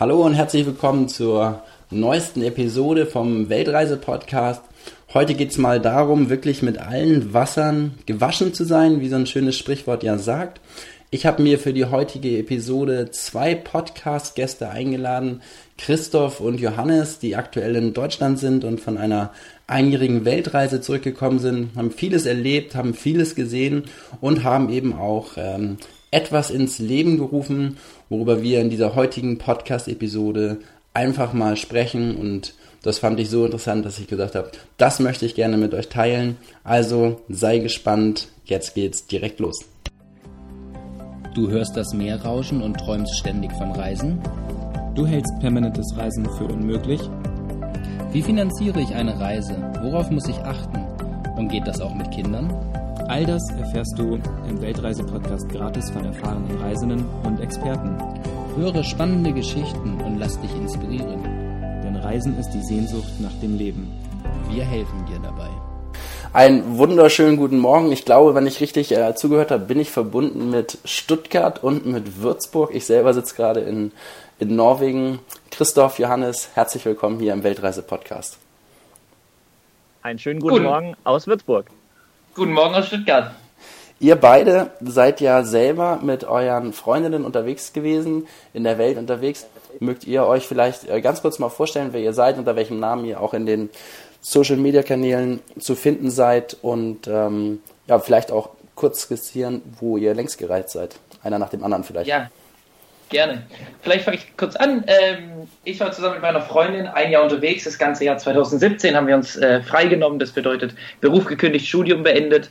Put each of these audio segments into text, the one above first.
Hallo und herzlich willkommen zur neuesten Episode vom Weltreise-Podcast. Heute geht es mal darum, wirklich mit allen Wassern gewaschen zu sein, wie so ein schönes Sprichwort ja sagt. Ich habe mir für die heutige Episode zwei Podcast-Gäste eingeladen, Christoph und Johannes, die aktuell in Deutschland sind und von einer einjährigen Weltreise zurückgekommen sind, haben vieles erlebt, haben vieles gesehen und haben eben auch ähm, etwas ins Leben gerufen, worüber wir in dieser heutigen Podcast-Episode einfach mal sprechen und das fand ich so interessant, dass ich gesagt habe, das möchte ich gerne mit euch teilen. Also sei gespannt, jetzt geht's direkt los. Du hörst das Meer rauschen und träumst ständig von Reisen? Du hältst permanentes Reisen für unmöglich? Wie finanziere ich eine Reise? Worauf muss ich achten? Und geht das auch mit Kindern? All das erfährst du im Weltreise-Podcast gratis von erfahrenen Reisenden und Experten. Höre spannende Geschichten und lass dich inspirieren. Denn Reisen ist die Sehnsucht nach dem Leben. Wir helfen dir dabei. Einen wunderschönen guten Morgen. Ich glaube, wenn ich richtig äh, zugehört habe, bin ich verbunden mit Stuttgart und mit Würzburg. Ich selber sitze gerade in, in Norwegen. Christoph, Johannes, herzlich willkommen hier im Weltreise-Podcast. Einen schönen guten, guten Morgen aus Würzburg. Guten Morgen aus Stuttgart. Ihr beide seid ja selber mit euren Freundinnen unterwegs gewesen, in der Welt unterwegs. Mögt ihr euch vielleicht äh, ganz kurz mal vorstellen, wer ihr seid, unter welchem Namen ihr auch in den Social Media Kanälen zu finden seid und ähm, ja, vielleicht auch kurz skizzieren, wo ihr längst gereist seid. Einer nach dem anderen vielleicht. Ja, gerne. Vielleicht fange ich kurz an. Ähm, ich war zusammen mit meiner Freundin ein Jahr unterwegs. Das ganze Jahr 2017 haben wir uns äh, freigenommen. Das bedeutet Beruf gekündigt, Studium beendet.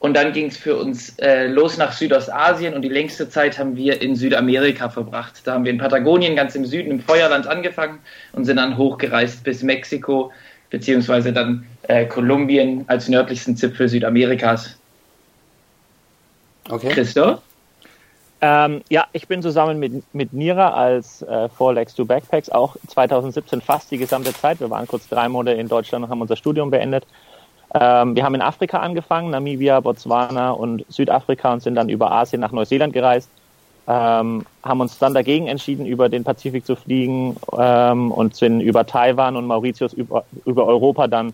Und dann ging es für uns äh, los nach Südostasien und die längste Zeit haben wir in Südamerika verbracht. Da haben wir in Patagonien ganz im Süden im Feuerland angefangen und sind dann hochgereist bis Mexiko, beziehungsweise dann äh, Kolumbien als nördlichsten Zipfel Südamerikas. Okay. Christoph? Ähm, ja, ich bin zusammen mit, mit Nira als äh, Four Legs to Backpacks auch 2017 fast die gesamte Zeit. Wir waren kurz drei Monate in Deutschland und haben unser Studium beendet. Ähm, wir haben in Afrika angefangen, Namibia, Botswana und Südafrika und sind dann über Asien nach Neuseeland gereist. Ähm, haben uns dann dagegen entschieden, über den Pazifik zu fliegen ähm, und sind über Taiwan und Mauritius über, über Europa dann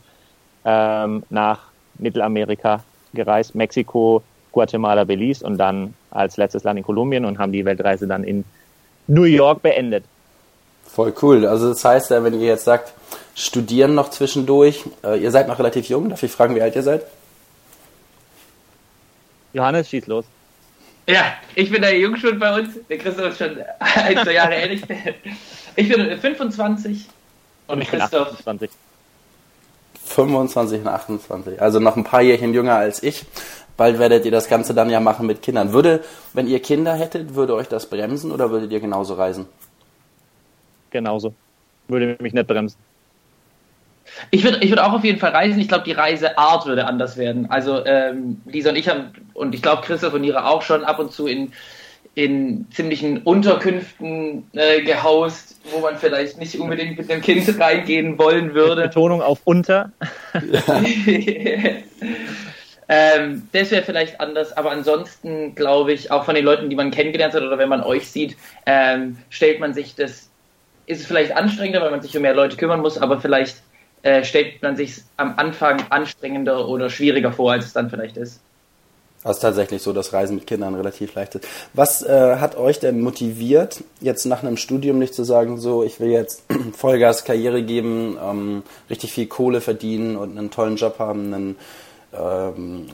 ähm, nach Mittelamerika gereist, Mexiko, Guatemala, Belize und dann als letztes Land in Kolumbien und haben die Weltreise dann in New York beendet. Voll cool. Also das heißt, wenn ihr jetzt sagt, studieren noch zwischendurch, äh, ihr seid noch relativ jung, darf ich fragen, wie alt ihr seid? Johannes, schieß los. Ja, ich bin der Jungschuld bei uns. Der Christoph ist schon ein, zwei Jahre ähnlich. Ich bin 25 und, und ich Christoph. bin 28. 25 und 28. Also noch ein paar Jährchen jünger als ich. Bald werdet ihr das Ganze dann ja machen mit Kindern. Würde, wenn ihr Kinder hättet, würde euch das bremsen oder würdet ihr genauso reisen? Genauso. Würde mich nicht bremsen. Ich würde ich würd auch auf jeden Fall reisen. Ich glaube, die Reiseart würde anders werden. Also ähm, Lisa und ich haben, und ich glaube Christoph und Ira auch schon ab und zu in, in ziemlichen Unterkünften äh, gehaust, wo man vielleicht nicht unbedingt mit dem Kind reingehen wollen würde. Mit Betonung auf unter. Ähm, das wäre vielleicht anders, aber ansonsten glaube ich, auch von den Leuten, die man kennengelernt hat oder wenn man euch sieht, ähm, stellt man sich das, ist es vielleicht anstrengender, weil man sich um mehr Leute kümmern muss, aber vielleicht äh, stellt man sich am Anfang anstrengender oder schwieriger vor, als es dann vielleicht ist. Also tatsächlich so, dass Reisen mit Kindern relativ leicht ist. Was äh, hat euch denn motiviert, jetzt nach einem Studium nicht zu sagen, so, ich will jetzt Vollgas Karriere geben, ähm, richtig viel Kohle verdienen und einen tollen Job haben, einen ähm,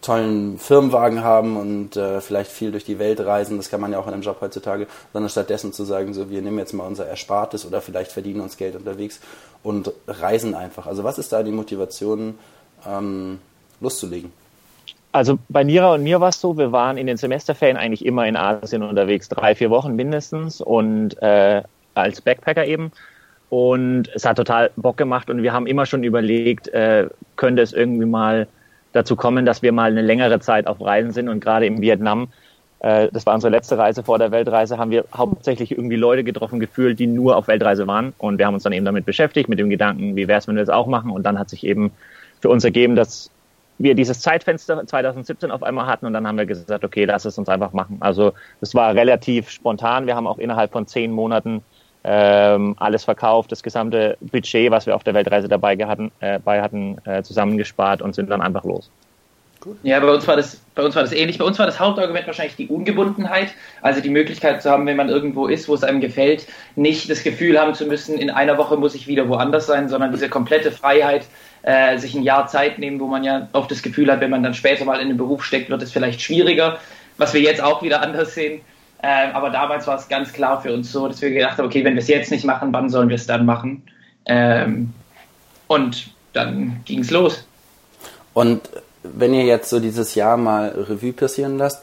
tollen Firmenwagen haben und äh, vielleicht viel durch die Welt reisen, das kann man ja auch in einem Job heutzutage, sondern stattdessen zu sagen, so wir nehmen jetzt mal unser Erspartes oder vielleicht verdienen uns Geld unterwegs und reisen einfach. Also was ist da die Motivation, ähm, loszulegen? Also bei Nira und mir war es so, wir waren in den Semesterferien eigentlich immer in Asien unterwegs, drei, vier Wochen mindestens und äh, als Backpacker eben. Und es hat total Bock gemacht und wir haben immer schon überlegt, äh, könnte es irgendwie mal dazu kommen, dass wir mal eine längere Zeit auf Reisen sind und gerade im Vietnam, äh, das war unsere letzte Reise vor der Weltreise, haben wir hauptsächlich irgendwie Leute getroffen gefühlt, die nur auf Weltreise waren und wir haben uns dann eben damit beschäftigt, mit dem Gedanken, wie wäre es, wenn wir das auch machen und dann hat sich eben für uns ergeben, dass wir dieses Zeitfenster 2017 auf einmal hatten und dann haben wir gesagt, okay, lass es uns einfach machen. Also es war relativ spontan. Wir haben auch innerhalb von zehn Monaten ähm, alles verkauft, das gesamte Budget, was wir auf der Weltreise dabei hatten, äh, bei hatten äh, zusammengespart und sind dann einfach los. Ja, bei uns war das, bei uns war das ähnlich. Bei uns war das Hauptargument wahrscheinlich die Ungebundenheit, also die Möglichkeit zu haben, wenn man irgendwo ist, wo es einem gefällt, nicht das Gefühl haben zu müssen, in einer Woche muss ich wieder woanders sein, sondern diese komplette Freiheit, äh, sich ein Jahr Zeit nehmen, wo man ja oft das Gefühl hat, wenn man dann später mal in den Beruf steckt, wird es vielleicht schwieriger, was wir jetzt auch wieder anders sehen. Äh, aber damals war es ganz klar für uns so, dass wir gedacht haben, okay, wenn wir es jetzt nicht machen, wann sollen wir es dann machen? Ähm, und dann ging es los. Und wenn ihr jetzt so dieses Jahr mal Revue passieren lasst,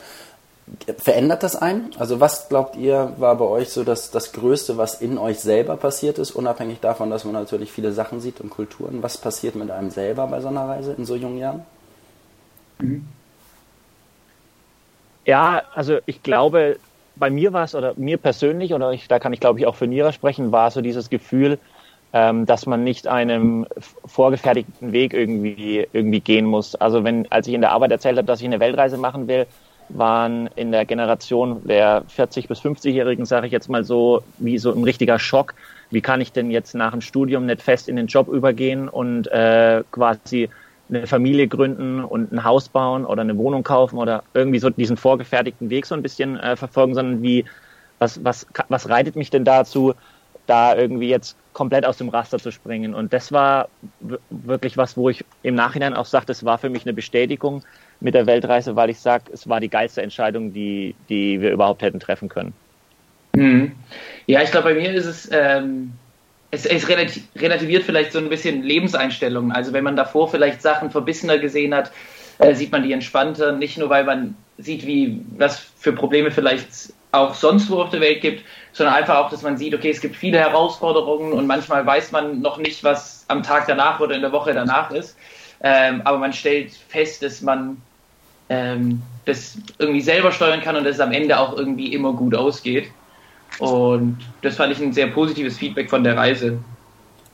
verändert das einen? Also was glaubt ihr, war bei euch so das, das Größte, was in euch selber passiert ist, unabhängig davon, dass man natürlich viele Sachen sieht und Kulturen? Was passiert mit einem selber bei so einer Reise in so jungen Jahren? Ja, also ich glaube, bei mir war es, oder mir persönlich, oder ich, da kann ich glaube ich auch für Nira sprechen, war so dieses Gefühl, ähm, dass man nicht einem vorgefertigten Weg irgendwie, irgendwie gehen muss. Also wenn, als ich in der Arbeit erzählt habe, dass ich eine Weltreise machen will, waren in der Generation der 40 bis 50-Jährigen, sage ich jetzt mal so, wie so ein richtiger Schock. Wie kann ich denn jetzt nach dem Studium nicht fest in den Job übergehen und äh, quasi eine Familie gründen und ein Haus bauen oder eine Wohnung kaufen oder irgendwie so diesen vorgefertigten Weg so ein bisschen äh, verfolgen, sondern wie, was, was, was reitet mich denn dazu, da irgendwie jetzt komplett aus dem Raster zu springen. Und das war wirklich was, wo ich im Nachhinein auch sagte, es war für mich eine Bestätigung mit der Weltreise, weil ich sage, es war die geilste Entscheidung, die, die wir überhaupt hätten treffen können. Hm. Ja, ich glaube, bei mir ist es, ähm, es, es relativiert vielleicht so ein bisschen Lebenseinstellungen. Also wenn man davor vielleicht Sachen verbissener gesehen hat, äh, sieht man die entspannter. Nicht nur, weil man sieht, wie was für Probleme vielleicht auch sonst wo auf der Welt gibt, sondern einfach auch, dass man sieht, okay, es gibt viele Herausforderungen und manchmal weiß man noch nicht, was am Tag danach oder in der Woche danach ist. Ähm, aber man stellt fest, dass man ähm, das irgendwie selber steuern kann und dass es am Ende auch irgendwie immer gut ausgeht. Und das fand ich ein sehr positives Feedback von der Reise.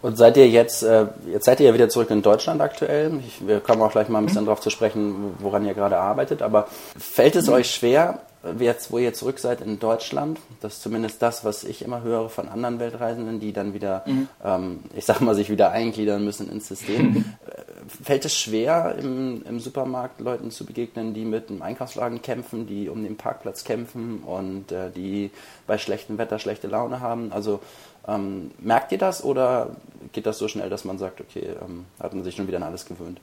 Und seid ihr jetzt, äh, jetzt seid ihr ja wieder zurück in Deutschland aktuell. Ich, wir kommen auch gleich mal ein bisschen mhm. darauf zu sprechen, woran ihr gerade arbeitet. Aber fällt es mhm. euch schwer, jetzt, wo ihr zurück seid in Deutschland, das ist zumindest das, was ich immer höre von anderen Weltreisenden, die dann wieder, mhm. ähm, ich sag mal, sich wieder eingliedern müssen ins System. Fällt es schwer, im, im Supermarkt Leuten zu begegnen, die mit einem Einkaufswagen kämpfen, die um den Parkplatz kämpfen und äh, die bei schlechtem Wetter schlechte Laune haben? Also ähm, merkt ihr das oder geht das so schnell, dass man sagt, okay, ähm, hat man sich schon wieder an alles gewöhnt?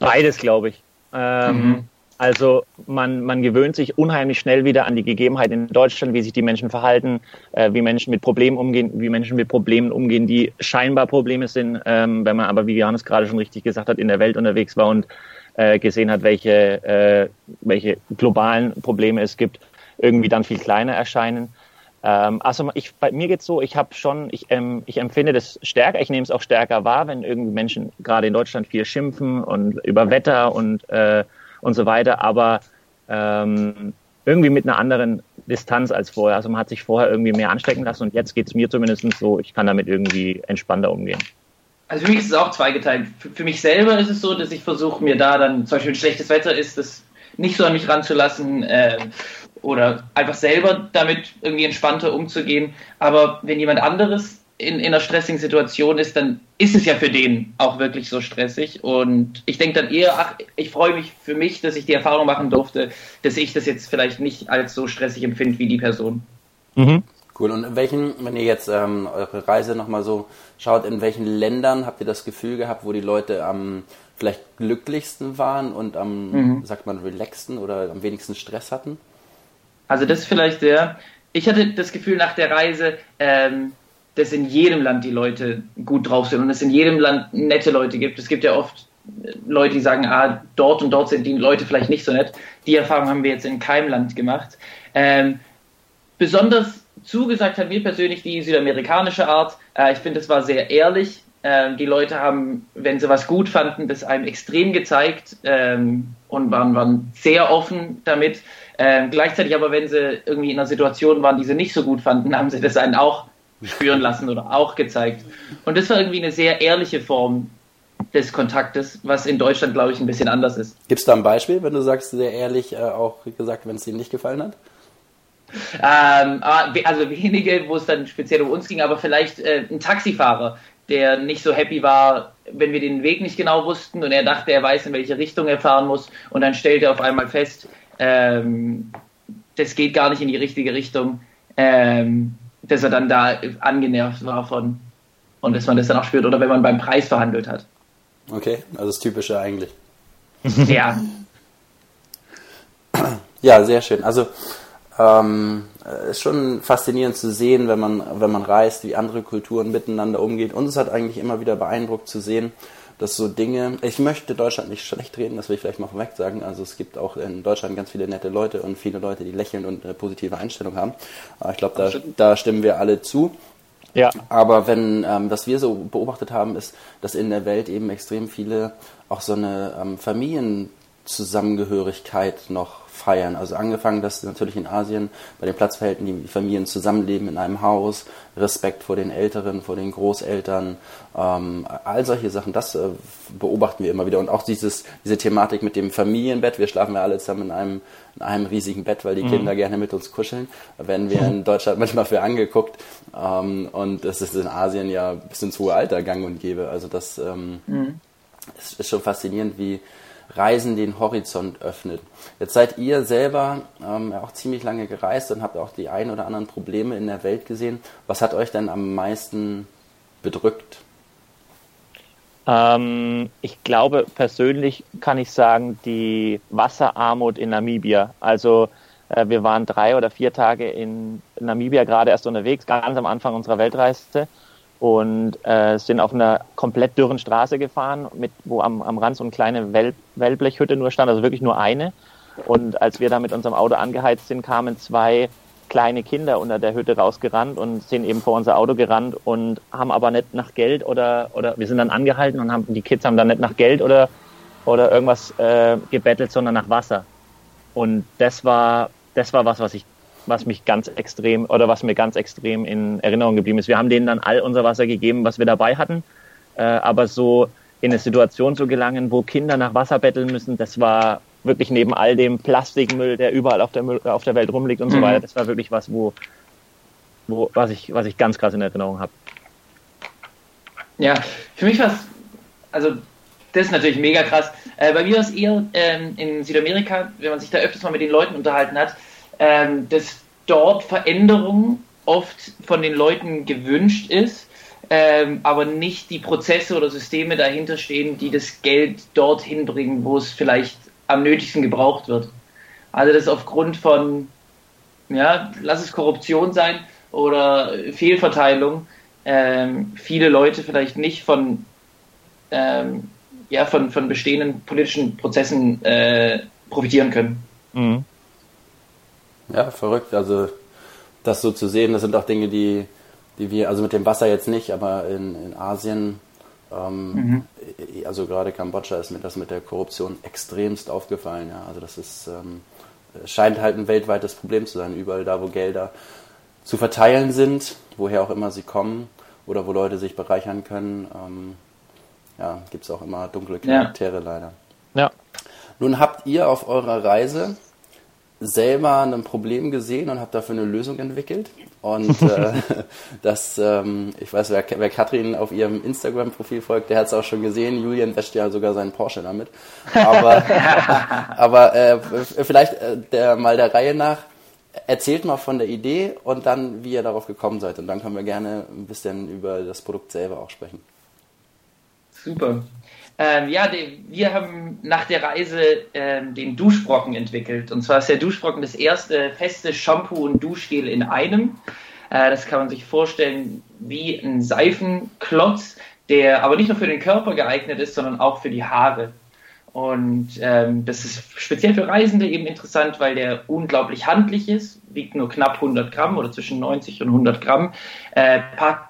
Beides, glaube ich. Ähm, mhm also man, man gewöhnt sich unheimlich schnell wieder an die Gegebenheit in Deutschland, wie sich die Menschen verhalten, äh, wie Menschen mit Problemen umgehen, wie Menschen mit Problemen umgehen, die scheinbar Probleme sind, ähm, wenn man aber, wie Johannes gerade schon richtig gesagt hat, in der Welt unterwegs war und äh, gesehen hat, welche, äh, welche globalen Probleme es gibt, irgendwie dann viel kleiner erscheinen. Ähm, also ich, bei mir geht's so, ich habe schon, ich, ähm, ich empfinde das stärker, ich nehme es auch stärker wahr, wenn irgendwie Menschen gerade in Deutschland viel schimpfen und über Wetter und äh, und so weiter, aber ähm, irgendwie mit einer anderen Distanz als vorher. Also man hat sich vorher irgendwie mehr anstecken lassen und jetzt geht es mir zumindest so, ich kann damit irgendwie entspannter umgehen. Also für mich ist es auch zweigeteilt. Für, für mich selber ist es so, dass ich versuche mir da dann, zum Beispiel wenn schlechtes Wetter ist, das nicht so an mich ranzulassen äh, oder einfach selber damit irgendwie entspannter umzugehen. Aber wenn jemand anderes in, in einer stressigen Situation ist, dann ist es ja für den auch wirklich so stressig. Und ich denke dann eher, ach, ich freue mich für mich, dass ich die Erfahrung machen durfte, dass ich das jetzt vielleicht nicht als so stressig empfinde wie die Person. Mhm. Cool. Und in welchen, wenn ihr jetzt ähm, eure Reise nochmal so schaut, in welchen Ländern habt ihr das Gefühl gehabt, wo die Leute am vielleicht glücklichsten waren und am, mhm. sagt man, relaxten oder am wenigsten Stress hatten? Also das ist vielleicht der, ich hatte das Gefühl nach der Reise, ähm, dass in jedem Land die Leute gut drauf sind und es in jedem Land nette Leute gibt. Es gibt ja oft Leute, die sagen, ah, dort und dort sind die Leute vielleicht nicht so nett. Die Erfahrung haben wir jetzt in keinem Land gemacht. Ähm, besonders zugesagt hat mir persönlich die südamerikanische Art. Äh, ich finde, es war sehr ehrlich. Ähm, die Leute haben, wenn sie was gut fanden, das einem extrem gezeigt ähm, und waren, waren sehr offen damit. Ähm, gleichzeitig aber, wenn sie irgendwie in einer Situation waren, die sie nicht so gut fanden, haben sie das einen auch spüren lassen oder auch gezeigt. Und das war irgendwie eine sehr ehrliche Form des Kontaktes, was in Deutschland, glaube ich, ein bisschen anders ist. Gibt es da ein Beispiel, wenn du sagst, sehr ehrlich äh, auch gesagt, wenn es dir nicht gefallen hat? ähm, also wenige, wo es dann speziell um uns ging, aber vielleicht äh, ein Taxifahrer, der nicht so happy war, wenn wir den Weg nicht genau wussten und er dachte, er weiß, in welche Richtung er fahren muss und dann stellt er auf einmal fest, ähm, das geht gar nicht in die richtige Richtung, ähm, dass er dann da angenervt war von und dass man das dann auch spürt oder wenn man beim Preis verhandelt hat. Okay, also das Typische eigentlich. ja. Ja, sehr schön. Also ähm, ist schon faszinierend zu sehen, wenn man, wenn man reist, wie andere Kulturen miteinander umgehen. Und es hat eigentlich immer wieder beeindruckt zu sehen, dass so Dinge, ich möchte Deutschland nicht schlecht reden, das will ich vielleicht mal vorweg sagen. Also es gibt auch in Deutschland ganz viele nette Leute und viele Leute, die lächeln und eine positive Einstellung haben. Aber ich glaube, da, da stimmen wir alle zu. Ja. Aber wenn, ähm, was wir so beobachtet haben, ist, dass in der Welt eben extrem viele auch so eine ähm, Familienzusammengehörigkeit noch feiern. Also angefangen, dass natürlich in Asien bei den Platzverhältnissen die Familien zusammenleben in einem Haus, Respekt vor den Älteren, vor den Großeltern, ähm, all solche Sachen, das äh, beobachten wir immer wieder. Und auch dieses, diese Thematik mit dem Familienbett, wir schlafen ja alle zusammen in einem, in einem riesigen Bett, weil die mhm. Kinder gerne mit uns kuscheln. Da werden wir in Deutschland manchmal für angeguckt. Ähm, und das ist in Asien ja bis ins hohe Alter gang und gäbe. Also das ähm, mhm. ist, ist schon faszinierend, wie Reisen den Horizont öffnet. Jetzt seid ihr selber ähm, auch ziemlich lange gereist und habt auch die ein oder anderen Probleme in der Welt gesehen. Was hat euch denn am meisten bedrückt? Ähm, ich glaube, persönlich kann ich sagen, die Wasserarmut in Namibia. Also äh, wir waren drei oder vier Tage in Namibia gerade erst unterwegs, ganz am Anfang unserer Weltreise und äh, sind auf einer komplett dürren Straße gefahren, mit, wo am, am Rand so eine kleine Well Wellblechhütte nur stand, also wirklich nur eine. Und als wir da mit unserem Auto angeheizt sind, kamen zwei kleine Kinder unter der Hütte rausgerannt und sind eben vor unser Auto gerannt und haben aber nicht nach Geld oder oder wir sind dann angehalten und haben die Kids haben dann nicht nach Geld oder oder irgendwas äh, gebettelt, sondern nach Wasser. Und das war das war was, was ich was mich ganz extrem oder was mir ganz extrem in Erinnerung geblieben ist. Wir haben denen dann all unser Wasser gegeben, was wir dabei hatten, äh, aber so in eine Situation zu gelangen, wo Kinder nach Wasser betteln müssen, das war wirklich neben all dem Plastikmüll, der überall auf der, Müll, auf der Welt rumliegt und mhm. so weiter, das war wirklich was, wo, wo was ich was ich ganz krass in Erinnerung habe. Ja, für mich war es, also das ist natürlich mega krass. Äh, bei mir war es eher ähm, in Südamerika, wenn man sich da öfters mal mit den Leuten unterhalten hat, ähm, dass dort Veränderung oft von den Leuten gewünscht ist, ähm, aber nicht die Prozesse oder Systeme dahinter stehen, die das Geld dorthin bringen, wo es vielleicht am nötigsten gebraucht wird. Also das aufgrund von, ja, lass es Korruption sein oder Fehlverteilung, ähm, viele Leute vielleicht nicht von, ähm, ja, von, von bestehenden politischen Prozessen äh, profitieren können. Mhm. Ja, verrückt. Also das so zu sehen, das sind auch Dinge, die, die wir, also mit dem Wasser jetzt nicht, aber in, in Asien, ähm, mhm. also gerade Kambodscha ist mir das mit der Korruption extremst aufgefallen. Ja. Also das ist, ähm, scheint halt ein weltweites Problem zu sein. Überall da, wo Gelder zu verteilen sind, woher auch immer sie kommen oder wo Leute sich bereichern können, ähm, ja, gibt es auch immer dunkle Charaktere ja. leider. Ja. Nun habt ihr auf eurer Reise selber ein Problem gesehen und habe dafür eine Lösung entwickelt. Und äh, das, ähm, ich weiß, wer, wer Katrin auf ihrem Instagram-Profil folgt, der hat es auch schon gesehen. Julian wäscht ja sogar seinen Porsche damit. Aber, aber äh, vielleicht äh, der, mal der Reihe nach, erzählt mal von der Idee und dann, wie ihr darauf gekommen seid. Und dann können wir gerne ein bisschen über das Produkt selber auch sprechen. Super. Ähm, ja, die, wir haben nach der Reise ähm, den Duschbrocken entwickelt. Und zwar ist der Duschbrocken das erste feste Shampoo und Duschgel in einem. Äh, das kann man sich vorstellen wie ein Seifenklotz, der aber nicht nur für den Körper geeignet ist, sondern auch für die Haare. Und ähm, das ist speziell für Reisende eben interessant, weil der unglaublich handlich ist, wiegt nur knapp 100 Gramm oder zwischen 90 und 100 Gramm, äh,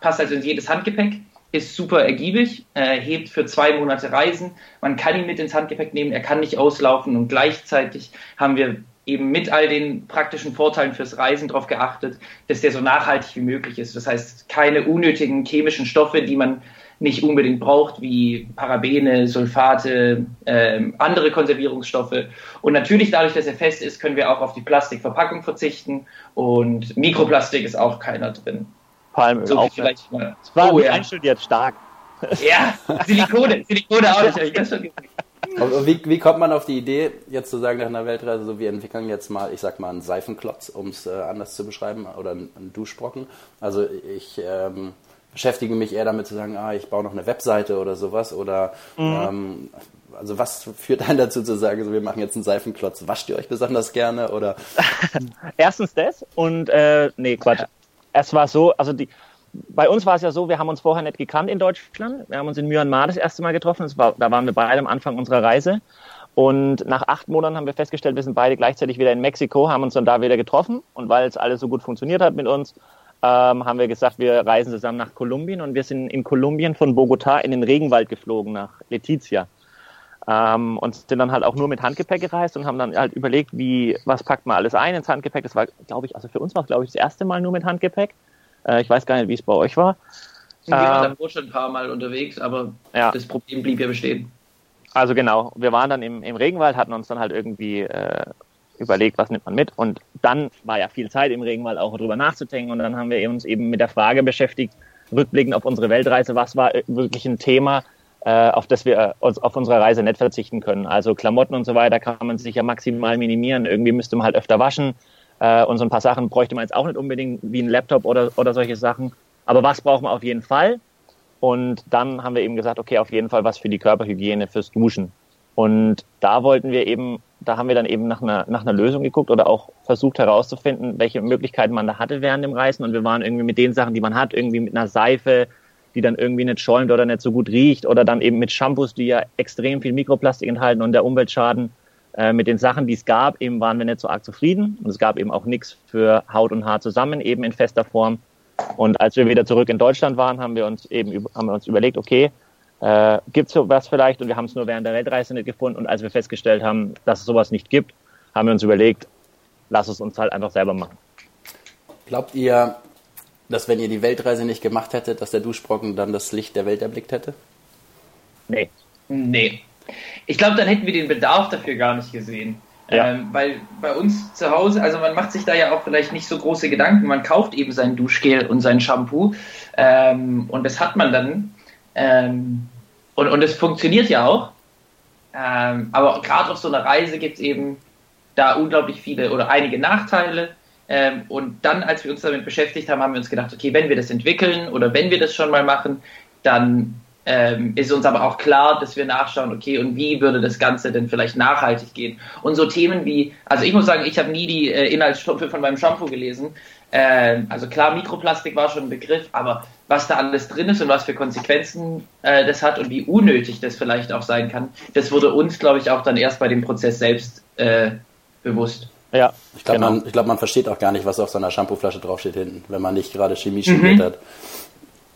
passt also in jedes Handgepäck ist super ergiebig, äh, hebt für zwei Monate Reisen. Man kann ihn mit ins Handgepäck nehmen, er kann nicht auslaufen und gleichzeitig haben wir eben mit all den praktischen Vorteilen fürs Reisen darauf geachtet, dass der so nachhaltig wie möglich ist. Das heißt, keine unnötigen chemischen Stoffe, die man nicht unbedingt braucht, wie Parabene, Sulfate, äh, andere Konservierungsstoffe. Und natürlich dadurch, dass er fest ist, können wir auch auf die Plastikverpackung verzichten und Mikroplastik ist auch keiner drin. Palmöl so auch vielleicht mal. Das war oh, ja. einstudiert stark. Ja, Silikone, Silikone auch nicht. wie, wie kommt man auf die Idee, jetzt zu sagen nach einer Weltreise, so wir entwickeln jetzt mal, ich sag mal, einen Seifenklotz, um es äh, anders zu beschreiben, oder einen Duschbrocken? Also ich ähm, beschäftige mich eher damit zu sagen, ah, ich baue noch eine Webseite oder sowas, oder mhm. ähm, also was führt einen dazu zu sagen, so, wir machen jetzt einen Seifenklotz? Wascht ihr euch besonders gerne oder? Erstens das und äh, nee Quatsch. Es war so, also die, bei uns war es ja so, wir haben uns vorher nicht gekannt in Deutschland. Wir haben uns in Myanmar das erste Mal getroffen. War, da waren wir beide am Anfang unserer Reise. Und nach acht Monaten haben wir festgestellt, wir sind beide gleichzeitig wieder in Mexiko, haben uns dann da wieder getroffen. Und weil es alles so gut funktioniert hat mit uns, ähm, haben wir gesagt, wir reisen zusammen nach Kolumbien. Und wir sind in Kolumbien von Bogotá in den Regenwald geflogen, nach Letizia. Ähm, und sind dann halt auch nur mit Handgepäck gereist und haben dann halt überlegt, wie, was packt man alles ein ins Handgepäck. Das war, glaube ich, also für uns war es, glaube ich, das erste Mal nur mit Handgepäck. Äh, ich weiß gar nicht, wie es bei euch war. Wir waren ähm, davor schon ein paar Mal unterwegs, aber ja. das Problem blieb ja bestehen. Also genau, wir waren dann im, im Regenwald, hatten uns dann halt irgendwie äh, überlegt, was nimmt man mit. Und dann war ja viel Zeit im Regenwald auch drüber nachzudenken. Und dann haben wir uns eben mit der Frage beschäftigt, rückblickend auf unsere Weltreise, was war wirklich ein Thema, äh, auf das wir uns auf unserer Reise nicht verzichten können. Also Klamotten und so weiter kann man sich ja maximal minimieren. Irgendwie müsste man halt öfter waschen. Äh, und so ein paar Sachen bräuchte man jetzt auch nicht unbedingt wie ein Laptop oder, oder solche Sachen. Aber was braucht man auf jeden Fall? Und dann haben wir eben gesagt, okay, auf jeden Fall was für die Körperhygiene, fürs Duschen. Und da wollten wir eben, da haben wir dann eben nach einer, nach einer Lösung geguckt oder auch versucht herauszufinden, welche Möglichkeiten man da hatte während dem Reisen. Und wir waren irgendwie mit den Sachen, die man hat, irgendwie mit einer Seife, die dann irgendwie nicht schäumt oder nicht so gut riecht oder dann eben mit Shampoos, die ja extrem viel Mikroplastik enthalten und der Umweltschaden äh, mit den Sachen, die es gab, eben waren wir nicht so arg zufrieden. Und es gab eben auch nichts für Haut und Haar zusammen, eben in fester Form. Und als wir wieder zurück in Deutschland waren, haben wir uns eben haben wir uns überlegt, okay, äh, gibt es sowas vielleicht? Und wir haben es nur während der Weltreise nicht gefunden. Und als wir festgestellt haben, dass es sowas nicht gibt, haben wir uns überlegt, lass es uns halt einfach selber machen. Glaubt ihr, dass wenn ihr die Weltreise nicht gemacht hättet, dass der Duschbrocken dann das Licht der Welt erblickt hätte? Nee. Nee. Ich glaube, dann hätten wir den Bedarf dafür gar nicht gesehen. Ja. Ähm, weil bei uns zu Hause, also man macht sich da ja auch vielleicht nicht so große Gedanken. Man kauft eben sein Duschgel und sein Shampoo ähm, und das hat man dann. Ähm, und, und es funktioniert ja auch. Ähm, aber gerade auf so einer Reise gibt es eben da unglaublich viele oder einige Nachteile. Ähm, und dann, als wir uns damit beschäftigt haben, haben wir uns gedacht, okay, wenn wir das entwickeln oder wenn wir das schon mal machen, dann ähm, ist uns aber auch klar, dass wir nachschauen, okay, und wie würde das Ganze denn vielleicht nachhaltig gehen? Und so Themen wie, also ich muss sagen, ich habe nie die äh, Inhaltsstoffe von meinem Shampoo gelesen. Ähm, also klar, Mikroplastik war schon ein Begriff, aber was da alles drin ist und was für Konsequenzen äh, das hat und wie unnötig das vielleicht auch sein kann, das wurde uns, glaube ich, auch dann erst bei dem Prozess selbst äh, bewusst. Ja, ich glaube, genau. man, glaub, man versteht auch gar nicht, was auf so einer Shampooflasche draufsteht hinten, wenn man nicht gerade Chemie studiert mhm. hat.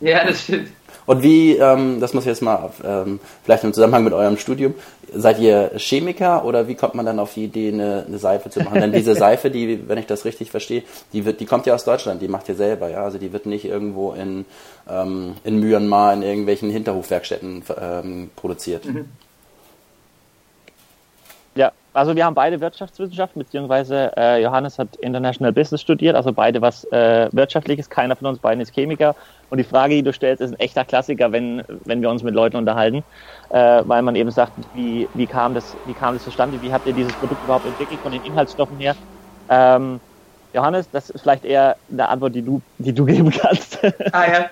Ja, das stimmt. Und wie, ähm, das muss ich jetzt mal ähm, vielleicht im Zusammenhang mit eurem Studium, seid ihr Chemiker oder wie kommt man dann auf die Idee, eine, eine Seife zu machen? Denn diese Seife, die, wenn ich das richtig verstehe, die wird, die kommt ja aus Deutschland, die macht ihr selber, ja. Also die wird nicht irgendwo in, ähm, in Myanmar in irgendwelchen Hinterhofwerkstätten ähm, produziert. Mhm. Also wir haben beide Wirtschaftswissenschaften, beziehungsweise äh, Johannes hat International Business studiert, also beide was äh, Wirtschaftliches, keiner von uns beiden ist Chemiker. Und die Frage, die du stellst, ist ein echter Klassiker, wenn, wenn wir uns mit Leuten unterhalten, äh, weil man eben sagt, wie, wie, kam das, wie kam das zustande, wie habt ihr dieses Produkt überhaupt entwickelt von den Inhaltsstoffen her? Ähm, Johannes, das ist vielleicht eher eine Antwort, die du, die du geben kannst. ah ja,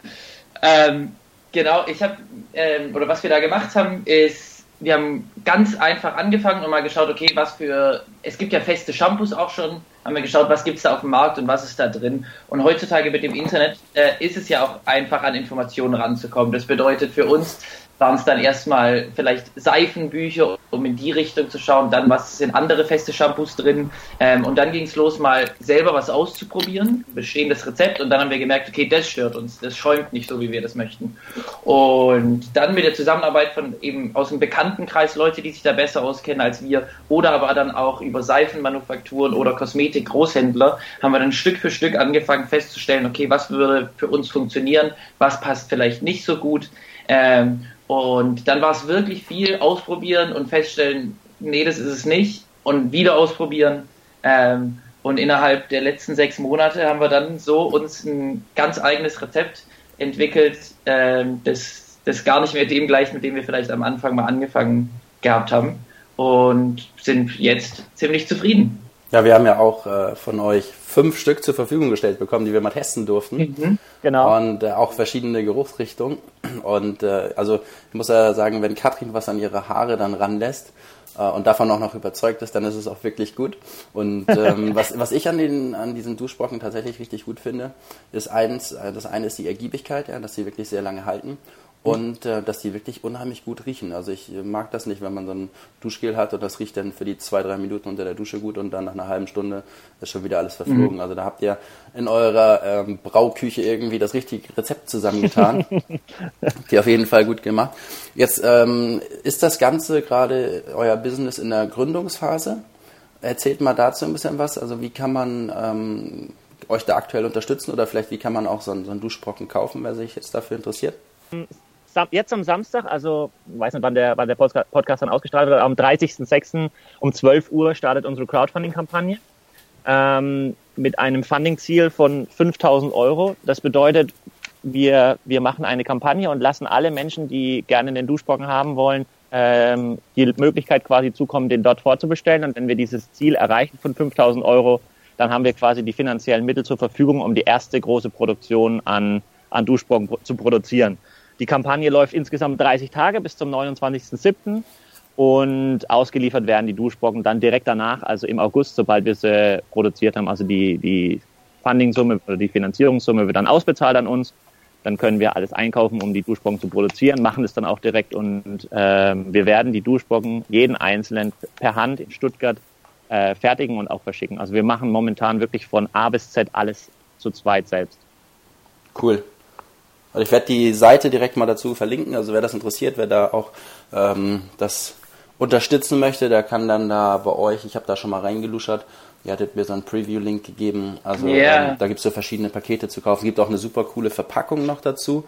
ähm, genau, ich habe, ähm, oder was wir da gemacht haben, ist, wir haben ganz einfach angefangen und mal geschaut, okay, was für, es gibt ja feste Shampoos auch schon, haben wir geschaut, was gibt es da auf dem Markt und was ist da drin. Und heutzutage mit dem Internet äh, ist es ja auch einfach an Informationen ranzukommen. Das bedeutet für uns waren es dann erstmal vielleicht Seifenbücher um in die Richtung zu schauen. Dann, was sind andere feste Shampoos drin? Ähm, und dann ging es los, mal selber was auszuprobieren, bestehendes Rezept. Und dann haben wir gemerkt, okay, das stört uns, das schäumt nicht so, wie wir das möchten. Und dann mit der Zusammenarbeit von eben aus dem Bekanntenkreis Leute, die sich da besser auskennen als wir, oder aber dann auch über Seifenmanufakturen oder Kosmetik-Großhändler, haben wir dann Stück für Stück angefangen festzustellen, okay, was würde für uns funktionieren, was passt vielleicht nicht so gut. Ähm, und dann war es wirklich viel ausprobieren und feststellen, nee, das ist es nicht. Und wieder ausprobieren. Ähm, und innerhalb der letzten sechs Monate haben wir dann so uns ein ganz eigenes Rezept entwickelt, ähm, das, das gar nicht mehr dem gleicht, mit dem wir vielleicht am Anfang mal angefangen gehabt haben. Und sind jetzt ziemlich zufrieden. Ja, wir haben ja auch äh, von euch fünf Stück zur Verfügung gestellt bekommen, die wir mal testen durften. Mhm, genau. Und äh, auch verschiedene Geruchsrichtungen. Und äh, also ich muss ja sagen, wenn Katrin was an ihre Haare dann ranlässt äh, und davon auch noch überzeugt ist, dann ist es auch wirklich gut. Und ähm, was, was ich an, den, an diesen Duschbrocken tatsächlich richtig gut finde, ist eins, äh, das eine ist die Ergiebigkeit, ja, dass sie wirklich sehr lange halten und äh, dass die wirklich unheimlich gut riechen. Also ich äh, mag das nicht, wenn man so ein Duschgel hat und das riecht dann für die zwei, drei Minuten unter der Dusche gut und dann nach einer halben Stunde ist schon wieder alles verflogen. Mhm. Also da habt ihr in eurer ähm, Brauküche irgendwie das richtige Rezept zusammengetan. die auf jeden Fall gut gemacht. Jetzt ähm, ist das Ganze gerade euer Business in der Gründungsphase. Erzählt mal dazu ein bisschen was. Also wie kann man ähm, euch da aktuell unterstützen oder vielleicht wie kann man auch so einen, so einen Duschbrocken kaufen, wer sich jetzt dafür interessiert? Jetzt am Samstag, also weiß nicht, wann der, wann der Podcast dann ausgestrahlt wird, am 30.06. um 12 Uhr startet unsere Crowdfunding-Kampagne ähm, mit einem Funding-Ziel von 5000 Euro. Das bedeutet, wir, wir machen eine Kampagne und lassen alle Menschen, die gerne den Duschbrocken haben wollen, ähm, die Möglichkeit quasi zukommen, den dort vorzubestellen. Und wenn wir dieses Ziel erreichen von 5000 Euro, dann haben wir quasi die finanziellen Mittel zur Verfügung, um die erste große Produktion an, an Duschbrocken zu produzieren. Die Kampagne läuft insgesamt 30 Tage bis zum 29.07. Und ausgeliefert werden die Duschbrocken dann direkt danach, also im August, sobald wir sie produziert haben. Also die, die Funding-Summe oder die Finanzierungssumme wird dann ausbezahlt an uns. Dann können wir alles einkaufen, um die Duschbrocken zu produzieren, machen es dann auch direkt und äh, wir werden die Duschbrocken jeden einzelnen per Hand in Stuttgart äh, fertigen und auch verschicken. Also wir machen momentan wirklich von A bis Z alles zu zweit selbst. Cool. Also ich werde die Seite direkt mal dazu verlinken. Also wer das interessiert, wer da auch ähm, das unterstützen möchte, der kann dann da bei euch, ich habe da schon mal reingeluschert, ihr hattet mir so einen Preview-Link gegeben. Also yeah. ähm, da gibt es so verschiedene Pakete zu kaufen. Es gibt auch eine super coole Verpackung noch dazu.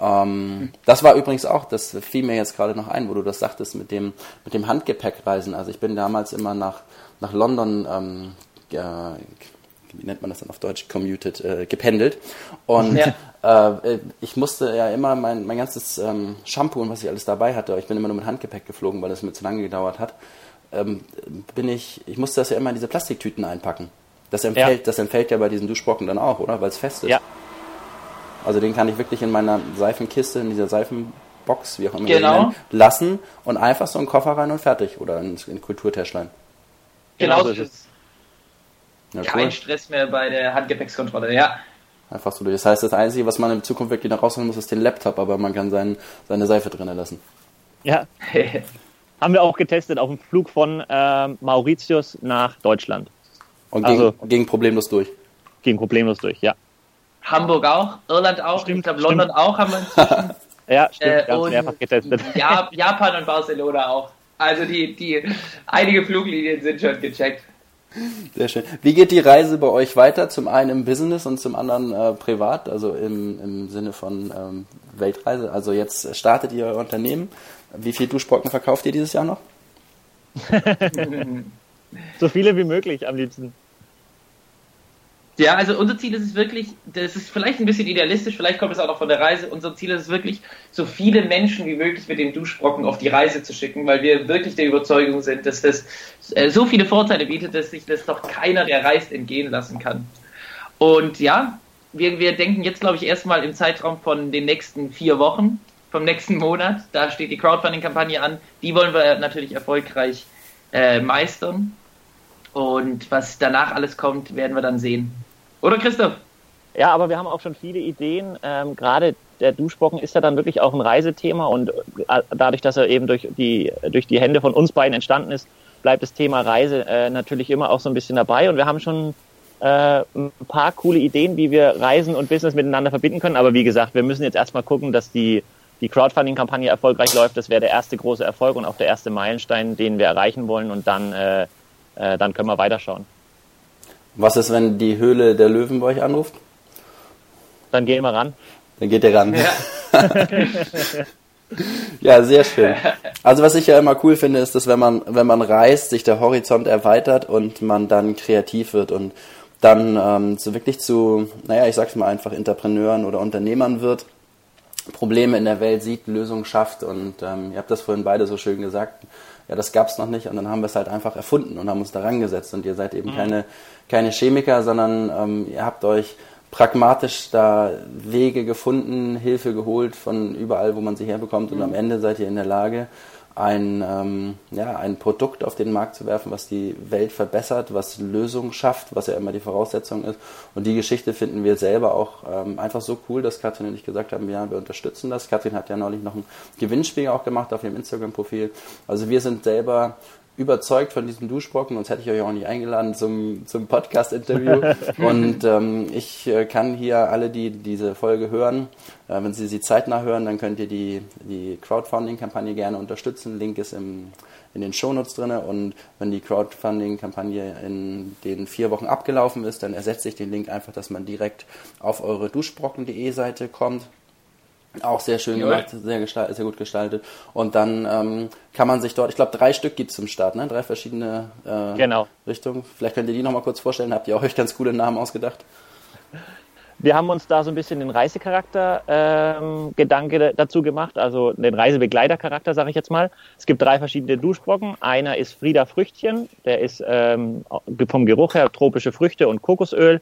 Ähm, das war übrigens auch, das fiel mir jetzt gerade noch ein, wo du das sagtest mit dem, mit dem Handgepäckreisen. Also ich bin damals immer nach, nach London ähm, wie nennt man das dann auf Deutsch, commuted, äh, gependelt. Und ja. äh, ich musste ja immer mein, mein ganzes ähm, Shampoo und was ich alles dabei hatte, ich bin immer nur mit Handgepäck geflogen, weil das mir zu lange gedauert hat, ähm, bin ich, ich musste das ja immer in diese Plastiktüten einpacken. Das entfällt, ja. das entfällt ja bei diesen Duschbrocken dann auch, oder? Weil es fest ist. Ja. Also den kann ich wirklich in meiner Seifenkiste, in dieser Seifenbox, wie auch immer, genau. lassen und einfach so einen Koffer rein und fertig. Oder in, in Kulturtäschlein. Genau, genau so ist es. Ja, Kein cool. Stress mehr bei der Handgepäckskontrolle, ja. Einfach so durch. Das heißt, das Einzige, was man in Zukunft wirklich noch rausholen muss, ist den Laptop, aber man kann sein, seine Seife drinnen lassen. Ja. Haben wir auch getestet auf dem Flug von äh, Mauritius nach Deutschland. Und ging, also, ging problemlos durch. Ging problemlos durch, ja. Hamburg auch, Irland auch, stimmt, ich glaube London stimmt. auch haben wir inzwischen. ja, stimmt, äh, und mehrfach getestet. Japan und Barcelona auch. Also die, die einige Fluglinien sind schon gecheckt. Sehr schön. Wie geht die Reise bei euch weiter? Zum einen im Business und zum anderen äh, privat, also im, im Sinne von ähm, Weltreise. Also jetzt startet ihr euer Unternehmen. Wie viel Duschbrocken verkauft ihr dieses Jahr noch? so viele wie möglich am liebsten. Ja, also unser Ziel ist es wirklich, das ist vielleicht ein bisschen idealistisch, vielleicht kommt es auch noch von der Reise. Unser Ziel ist es wirklich, so viele Menschen wie möglich mit dem Duschbrocken auf die Reise zu schicken, weil wir wirklich der Überzeugung sind, dass das äh, so viele Vorteile bietet, dass sich das doch keiner, der reist, entgehen lassen kann. Und ja, wir, wir denken jetzt, glaube ich, erstmal im Zeitraum von den nächsten vier Wochen, vom nächsten Monat. Da steht die Crowdfunding-Kampagne an. Die wollen wir natürlich erfolgreich äh, meistern. Und was danach alles kommt, werden wir dann sehen. Oder Christoph? Ja, aber wir haben auch schon viele Ideen. Ähm, Gerade der Duschbocken ist ja dann wirklich auch ein Reisethema und äh, dadurch, dass er eben durch die, durch die Hände von uns beiden entstanden ist, bleibt das Thema Reise äh, natürlich immer auch so ein bisschen dabei. Und wir haben schon äh, ein paar coole Ideen, wie wir Reisen und Business miteinander verbinden können. Aber wie gesagt, wir müssen jetzt erstmal gucken, dass die, die Crowdfunding-Kampagne erfolgreich läuft. Das wäre der erste große Erfolg und auch der erste Meilenstein, den wir erreichen wollen. Und dann, äh, äh, dann können wir weiterschauen. Was ist, wenn die Höhle der Löwen bei euch anruft? Dann gehen wir ran. Dann geht ihr ran. Ja. ja, sehr schön. Also was ich ja immer cool finde, ist, dass wenn man, wenn man reist, sich der Horizont erweitert und man dann kreativ wird und dann ähm, so wirklich zu, naja, ich sag's mal einfach Entrepreneuren oder Unternehmern wird, Probleme in der Welt sieht, Lösungen schafft und ähm, ihr habt das vorhin beide so schön gesagt, ja, das gab's noch nicht und dann haben wir es halt einfach erfunden und haben uns daran gesetzt und ihr seid eben mhm. keine, keine Chemiker, sondern ähm, ihr habt euch pragmatisch da Wege gefunden, Hilfe geholt von überall, wo man sie herbekommt und am mhm. Ende seid ihr in der Lage, ein, ähm, ja, ein Produkt auf den Markt zu werfen, was die Welt verbessert, was Lösungen schafft, was ja immer die Voraussetzung ist. Und die Geschichte finden wir selber auch ähm, einfach so cool, dass Katrin und ich gesagt haben, ja, wir unterstützen das. Katrin hat ja neulich noch ein Gewinnspiel auch gemacht auf ihrem Instagram-Profil. Also wir sind selber überzeugt von diesem Duschbrocken, sonst hätte ich euch auch nicht eingeladen zum, zum Podcast-Interview. und ähm, ich äh, kann hier alle, die diese Folge hören, äh, wenn sie sie zeitnah hören, dann könnt ihr die, die Crowdfunding-Kampagne gerne unterstützen. Link ist im, in den Shownotes drin. Und wenn die Crowdfunding-Kampagne in den vier Wochen abgelaufen ist, dann ersetze ich den Link einfach, dass man direkt auf eure duschbrocken.de Seite kommt auch sehr schön ja. gemacht, sehr, gestalt, sehr gut gestaltet. Und dann ähm, kann man sich dort, ich glaube, drei Stück gibt es zum Start, ne? Drei verschiedene äh, genau. Richtungen. Vielleicht könnt ihr die nochmal kurz vorstellen. Habt ihr auch euch ganz coole Namen ausgedacht? Wir haben uns da so ein bisschen den Reisecharakter ähm, Gedanke dazu gemacht, also den Reisebegleitercharakter, sage ich jetzt mal. Es gibt drei verschiedene Duschbrocken. Einer ist Frieda Früchtchen, der ist ähm, vom Geruch her tropische Früchte und Kokosöl.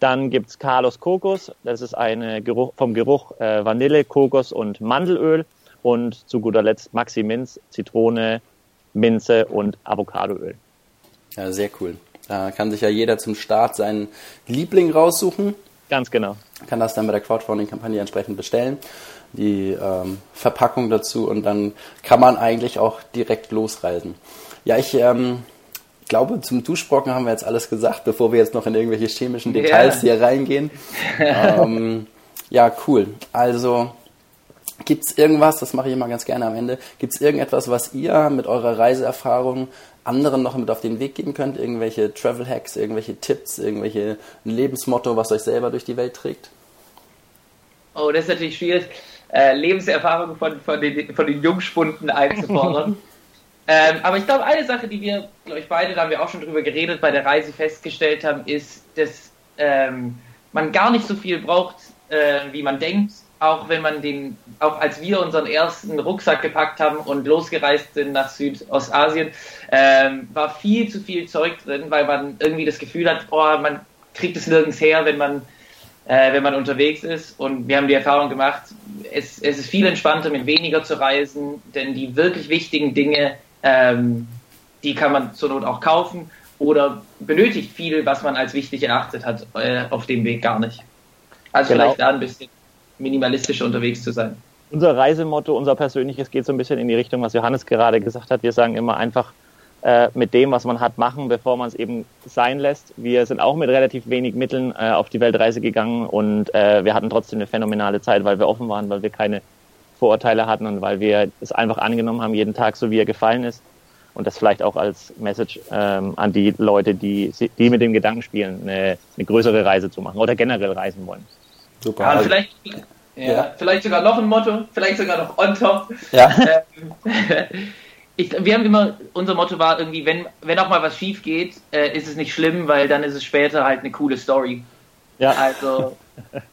Dann gibt's Carlos Kokos, das ist eine Geruch, vom Geruch äh, Vanille, Kokos und Mandelöl. Und zu guter Letzt Maxi Minz, Zitrone, Minze und Avocadoöl. Ja, sehr cool. Da kann sich ja jeder zum Start seinen Liebling raussuchen. Ganz genau. Kann das dann bei der Crowdfunding-Kampagne entsprechend bestellen. Die ähm, Verpackung dazu und dann kann man eigentlich auch direkt losreisen. Ja, ich ähm, glaube, zum Duschbrocken haben wir jetzt alles gesagt, bevor wir jetzt noch in irgendwelche chemischen Details yeah. hier reingehen. ähm, ja, cool. Also gibt es irgendwas, das mache ich immer ganz gerne am Ende, gibt es irgendetwas, was ihr mit eurer Reiseerfahrung anderen noch mit auf den Weg geben könnt? Irgendwelche Travel Hacks, irgendwelche Tipps, irgendwelche Lebensmotto, was euch selber durch die Welt trägt? Oh, das ist natürlich schwierig, äh, Lebenserfahrung von, von, den, von den Jungspunden einzufordern. Ähm, aber ich glaube, eine Sache, die wir, glaube ich, beide, da haben wir auch schon drüber geredet, bei der Reise festgestellt haben, ist, dass ähm, man gar nicht so viel braucht, äh, wie man denkt. Auch wenn man den, auch als wir unseren ersten Rucksack gepackt haben und losgereist sind nach Südostasien, ähm, war viel zu viel Zeug drin, weil man irgendwie das Gefühl hat, oh, man kriegt es nirgends her, wenn man äh, wenn man unterwegs ist. Und wir haben die Erfahrung gemacht, es, es ist viel entspannter, mit weniger zu reisen, denn die wirklich wichtigen Dinge ähm, die kann man zur Not auch kaufen oder benötigt viel, was man als wichtig erachtet hat, äh, auf dem Weg gar nicht. Also genau. vielleicht da ein bisschen minimalistischer unterwegs zu sein. Unser Reisemotto, unser persönliches geht so ein bisschen in die Richtung, was Johannes gerade gesagt hat. Wir sagen immer einfach äh, mit dem, was man hat, machen, bevor man es eben sein lässt. Wir sind auch mit relativ wenig Mitteln äh, auf die Weltreise gegangen und äh, wir hatten trotzdem eine phänomenale Zeit, weil wir offen waren, weil wir keine Vorurteile hatten und weil wir es einfach angenommen haben, jeden Tag so wie er gefallen ist. Und das vielleicht auch als Message ähm, an die Leute, die, die mit dem Gedanken spielen, eine, eine größere Reise zu machen oder generell reisen wollen. Super. Ja, vielleicht, ja, ja. vielleicht sogar noch ein Motto, vielleicht sogar noch on top. Ja. Ähm, ich, wir haben immer, unser Motto war irgendwie, wenn, wenn auch mal was schief geht, äh, ist es nicht schlimm, weil dann ist es später halt eine coole Story. Ja. Also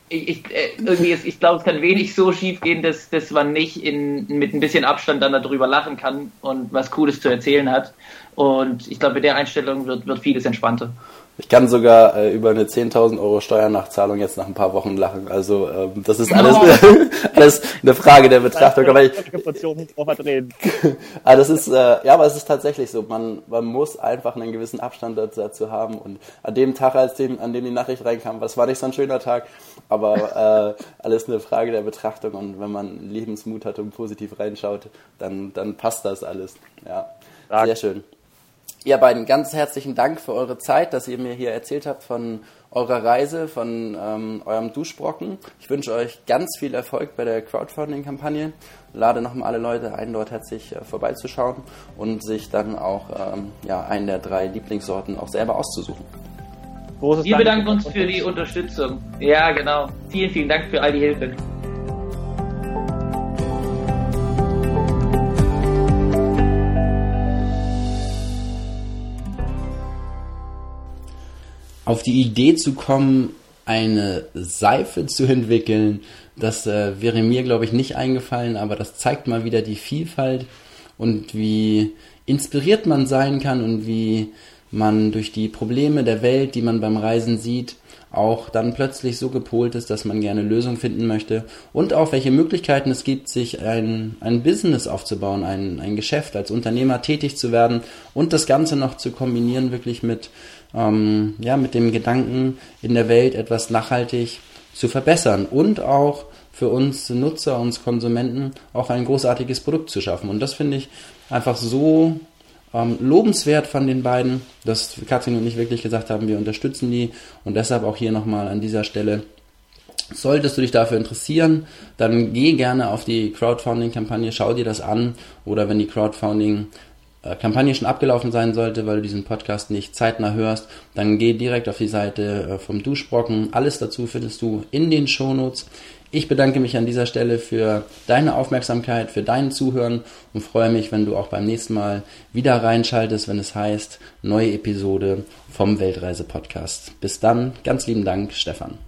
ich, ich, äh, irgendwie ist, ich glaube, es kann wenig so schief gehen, dass, dass man nicht in, mit ein bisschen Abstand dann darüber lachen kann und was Cooles zu erzählen hat. Und ich glaube, mit der Einstellung wird, wird vieles entspannter. Ich kann sogar äh, über eine 10.000 Euro Steuernachzahlung jetzt nach ein paar Wochen lachen. Also ähm, das ist alles, oh. alles eine Frage der Betrachtung. Aber ich, aber das ist äh, ja, aber es ist tatsächlich so. Man, man muss einfach einen gewissen Abstand dazu haben. Und an dem Tag, als dem, an dem die Nachricht reinkam, was war nicht so ein schöner Tag, aber äh, alles eine Frage der Betrachtung. Und wenn man Lebensmut hat und positiv reinschaut, dann dann passt das alles. Ja, sehr schön. Ihr beiden, ganz herzlichen Dank für eure Zeit, dass ihr mir hier erzählt habt von eurer Reise, von ähm, eurem Duschbrocken. Ich wünsche euch ganz viel Erfolg bei der Crowdfunding-Kampagne. Lade nochmal alle Leute ein, dort herzlich äh, vorbeizuschauen und sich dann auch ähm, ja, einen der drei Lieblingssorten auch selber auszusuchen. Wir bedanken uns für die Unterstützung. Ja, genau. Vielen, vielen Dank für all die Hilfe. Auf die Idee zu kommen, eine Seife zu entwickeln, das äh, wäre mir, glaube ich, nicht eingefallen, aber das zeigt mal wieder die Vielfalt und wie inspiriert man sein kann und wie man durch die Probleme der Welt, die man beim Reisen sieht, auch dann plötzlich so gepolt ist, dass man gerne Lösungen finden möchte und auch welche Möglichkeiten es gibt, sich ein, ein Business aufzubauen, ein, ein Geschäft als Unternehmer tätig zu werden und das Ganze noch zu kombinieren wirklich mit ähm, ja, mit dem Gedanken, in der Welt etwas nachhaltig zu verbessern und auch für uns Nutzer, uns Konsumenten auch ein großartiges Produkt zu schaffen. Und das finde ich einfach so ähm, lobenswert von den beiden, dass Katrin und ich wirklich gesagt haben, wir unterstützen die und deshalb auch hier nochmal an dieser Stelle Solltest du dich dafür interessieren, dann geh gerne auf die Crowdfunding-Kampagne, schau dir das an oder wenn die Crowdfunding Kampagne schon abgelaufen sein sollte, weil du diesen Podcast nicht zeitnah hörst, dann geh direkt auf die Seite äh, vom Duschbrocken. Alles dazu findest du in den Shownotes. Ich bedanke mich an dieser Stelle für deine Aufmerksamkeit, für dein Zuhören und freue mich, wenn du auch beim nächsten Mal wieder reinschaltest, wenn es heißt neue Episode vom Weltreise Podcast. Bis dann, ganz lieben Dank, Stefan.